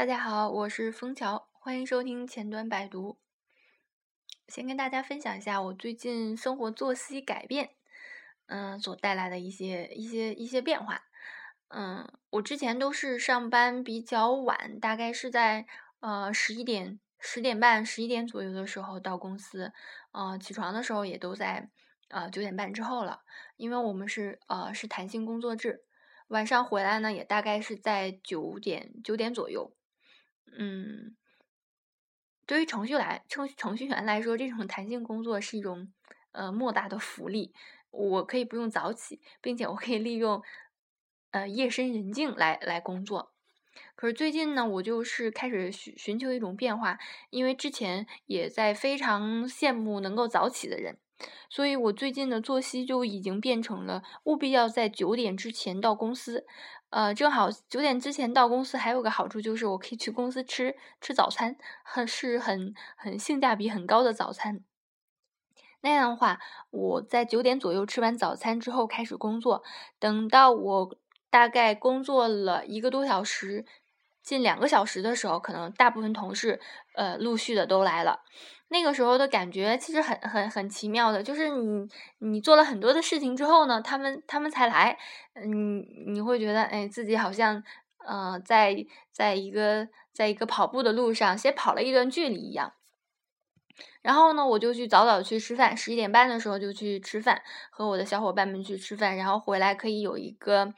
大家好，我是枫桥，欢迎收听前端百读。先跟大家分享一下我最近生活作息改变，嗯，所带来的一些一些一些变化。嗯，我之前都是上班比较晚，大概是在呃十一点、十点半、十一点左右的时候到公司，呃，起床的时候也都在呃九点半之后了，因为我们是呃是弹性工作制。晚上回来呢，也大概是在九点九点左右。嗯，对于程序来程程序员来说，这种弹性工作是一种呃莫大的福利。我可以不用早起，并且我可以利用呃夜深人静来来工作。可是最近呢，我就是开始寻寻求一种变化，因为之前也在非常羡慕能够早起的人。所以我最近的作息就已经变成了务必要在九点之前到公司，呃，正好九点之前到公司还有个好处就是我可以去公司吃吃早餐，很是很很性价比很高的早餐。那样的话，我在九点左右吃完早餐之后开始工作，等到我大概工作了一个多小时。近两个小时的时候，可能大部分同事，呃，陆续的都来了。那个时候的感觉其实很很很奇妙的，就是你你做了很多的事情之后呢，他们他们才来，嗯，你会觉得哎，自己好像呃，在在一个在一个跑步的路上先跑了一段距离一样。然后呢，我就去早早去吃饭，十一点半的时候就去吃饭，和我的小伙伴们去吃饭，然后回来可以有一个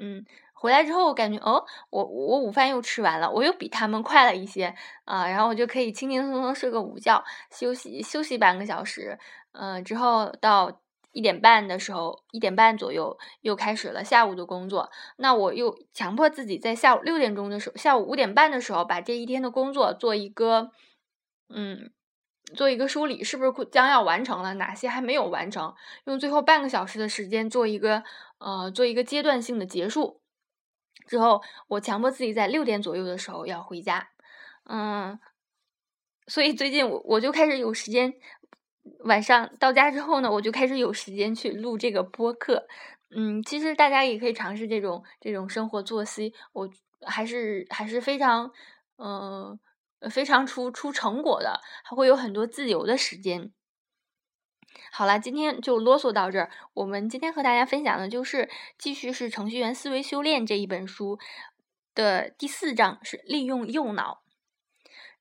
嗯。回来之后，我感觉哦，我我午饭又吃完了，我又比他们快了一些啊，然后我就可以轻轻松松睡个午觉，休息休息半个小时，嗯，之后到一点半的时候，一点半左右又开始了下午的工作。那我又强迫自己在下午六点钟的时候，下午五点半的时候把这一天的工作做一个，嗯，做一个梳理，是不是将要完成了？哪些还没有完成？用最后半个小时的时间做一个，呃，做一个阶段性的结束。之后，我强迫自己在六点左右的时候要回家，嗯，所以最近我我就开始有时间，晚上到家之后呢，我就开始有时间去录这个播客，嗯，其实大家也可以尝试这种这种生活作息，我还是还是非常，嗯，非常出出成果的，还会有很多自由的时间。好了，今天就啰嗦到这儿。我们今天和大家分享的就是继续是《程序员思维修炼》这一本书的第四章，是利用右脑。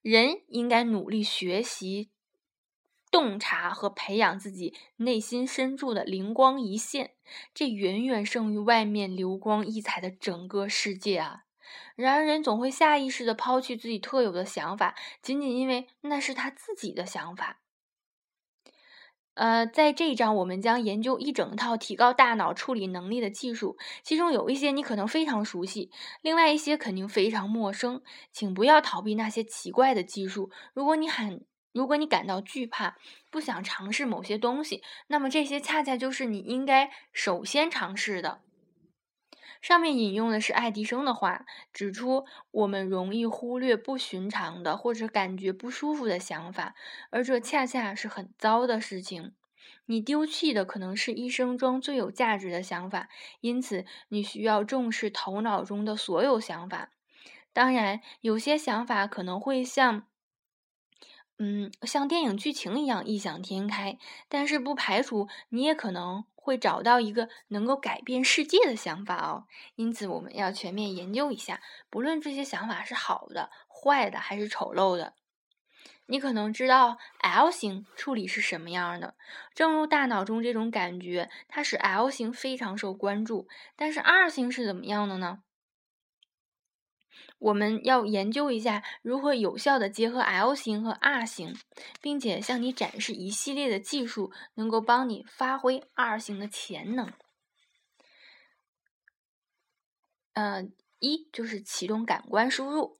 人应该努力学习、洞察和培养自己内心深处的灵光一现，这远远胜于外面流光溢彩的整个世界啊！然而，人总会下意识的抛弃自己特有的想法，仅仅因为那是他自己的想法。呃，在这一章，我们将研究一整套提高大脑处理能力的技术，其中有一些你可能非常熟悉，另外一些肯定非常陌生。请不要逃避那些奇怪的技术。如果你很，如果你感到惧怕，不想尝试某些东西，那么这些恰恰就是你应该首先尝试的。上面引用的是爱迪生的话，指出我们容易忽略不寻常的或者感觉不舒服的想法，而这恰恰是很糟的事情。你丢弃的可能是一生中最有价值的想法，因此你需要重视头脑中的所有想法。当然，有些想法可能会像，嗯，像电影剧情一样异想天开，但是不排除你也可能。会找到一个能够改变世界的想法哦，因此我们要全面研究一下，不论这些想法是好的、坏的还是丑陋的。你可能知道 L 型处理是什么样的，正如大脑中这种感觉，它使 L 型非常受关注。但是 R 型是怎么样的呢？我们要研究一下如何有效的结合 L 型和 R 型，并且向你展示一系列的技术，能够帮你发挥 R 型的潜能。呃，一就是启动感官输入，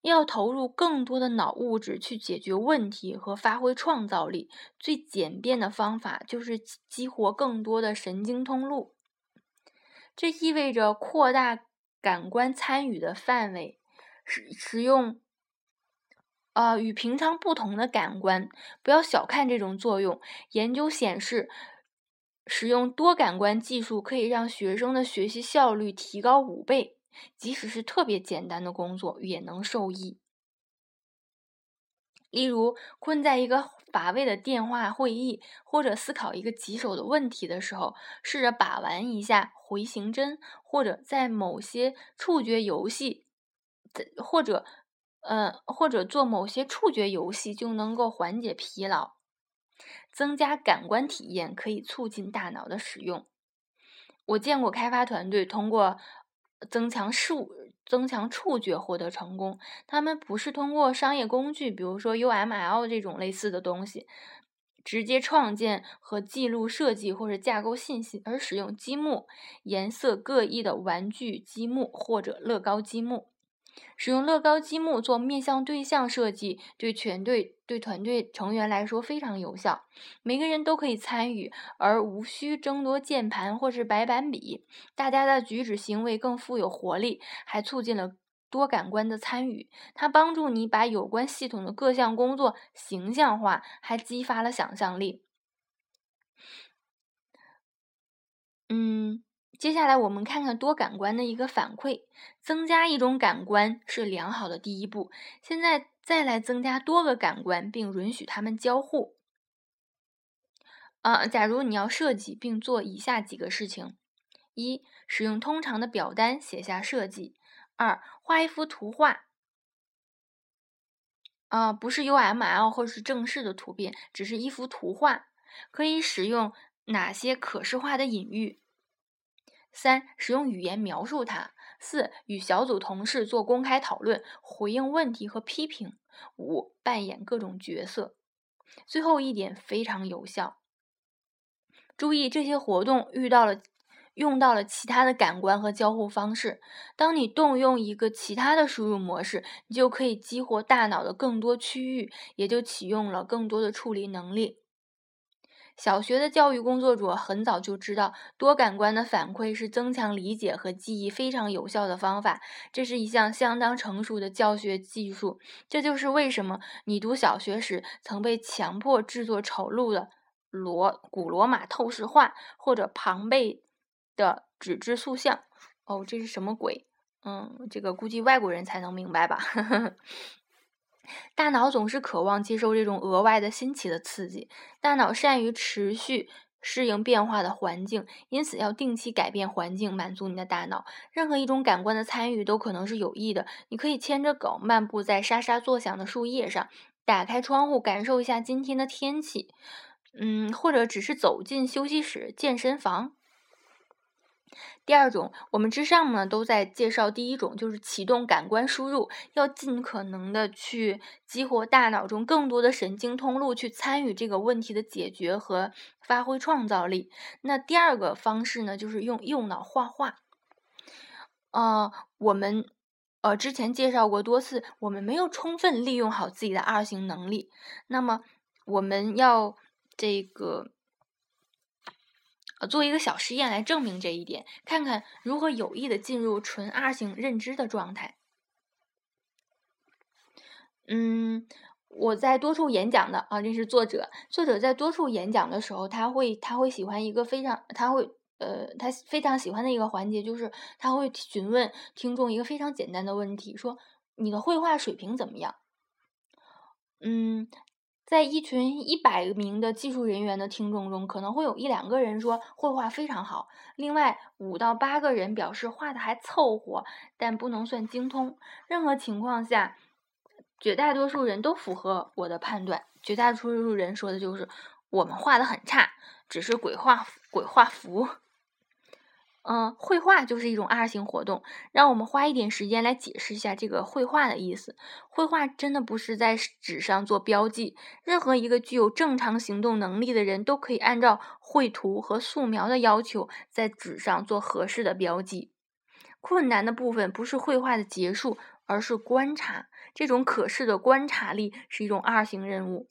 要投入更多的脑物质去解决问题和发挥创造力。最简便的方法就是激活更多的神经通路，这意味着扩大。感官参与的范围，使使用，呃，与平常不同的感官，不要小看这种作用。研究显示，使用多感官技术可以让学生的学习效率提高五倍。即使是特别简单的工作也能受益。例如，困在一个乏味的电话会议，或者思考一个棘手的问题的时候，试着把玩一下回形针，或者在某些触觉游戏，或者，呃，或者做某些触觉游戏，就能够缓解疲劳。增加感官体验可以促进大脑的使用。我见过开发团队通过增强数。增强触觉获得成功，他们不是通过商业工具，比如说 UML 这种类似的东西，直接创建和记录设计或者架构信息，而使用积木、颜色各异的玩具积木或者乐高积木。使用乐高积木做面向对象设计，对全队、对团队成员来说非常有效。每个人都可以参与，而无需争夺键盘或是白板笔。大家的举止行为更富有活力，还促进了多感官的参与。它帮助你把有关系统的各项工作形象化，还激发了想象力。嗯。接下来我们看看多感官的一个反馈。增加一种感官是良好的第一步。现在再来增加多个感官，并允许它们交互。啊，假如你要设计并做以下几个事情：一、使用通常的表单写下设计；二、画一幅图画。啊，不是 UML 或是正式的图片，只是一幅图画。可以使用哪些可视化的隐喻？三、使用语言描述它。四、与小组同事做公开讨论，回应问题和批评。五、扮演各种角色。最后一点非常有效。注意，这些活动遇到了用到了其他的感官和交互方式。当你动用一个其他的输入模式，你就可以激活大脑的更多区域，也就启用了更多的处理能力。小学的教育工作者很早就知道，多感官的反馈是增强理解和记忆非常有效的方法。这是一项相当成熟的教学技术。这就是为什么你读小学时曾被强迫制作丑陋的罗古罗马透视画，或者庞贝的纸质塑像。哦，这是什么鬼？嗯，这个估计外国人才能明白吧。大脑总是渴望接受这种额外的新奇的刺激。大脑善于持续适应变化的环境，因此要定期改变环境，满足你的大脑。任何一种感官的参与都可能是有益的。你可以牵着狗漫步在沙沙作响的树叶上，打开窗户感受一下今天的天气，嗯，或者只是走进休息室、健身房。第二种，我们之上呢都在介绍第一种，就是启动感官输入，要尽可能的去激活大脑中更多的神经通路，去参与这个问题的解决和发挥创造力。那第二个方式呢，就是用右脑画画。呃，我们呃之前介绍过多次，我们没有充分利用好自己的二型能力，那么我们要这个。呃，做一个小实验来证明这一点，看看如何有意的进入纯二型认知的状态。嗯，我在多处演讲的啊，这是作者。作者在多处演讲的时候，他会他会喜欢一个非常他会呃他非常喜欢的一个环节，就是他会询问听众一个非常简单的问题，说你的绘画水平怎么样？嗯。在一群一百名的技术人员的听众中，可能会有一两个人说绘画非常好，另外五到八个人表示画的还凑合，但不能算精通。任何情况下，绝大多数人都符合我的判断。绝大多数人说的就是我们画的很差，只是鬼画鬼画符。嗯，绘画就是一种二型活动。让我们花一点时间来解释一下这个绘画的意思。绘画真的不是在纸上做标记。任何一个具有正常行动能力的人都可以按照绘图和素描的要求，在纸上做合适的标记。困难的部分不是绘画的结束，而是观察。这种可视的观察力是一种二型任务。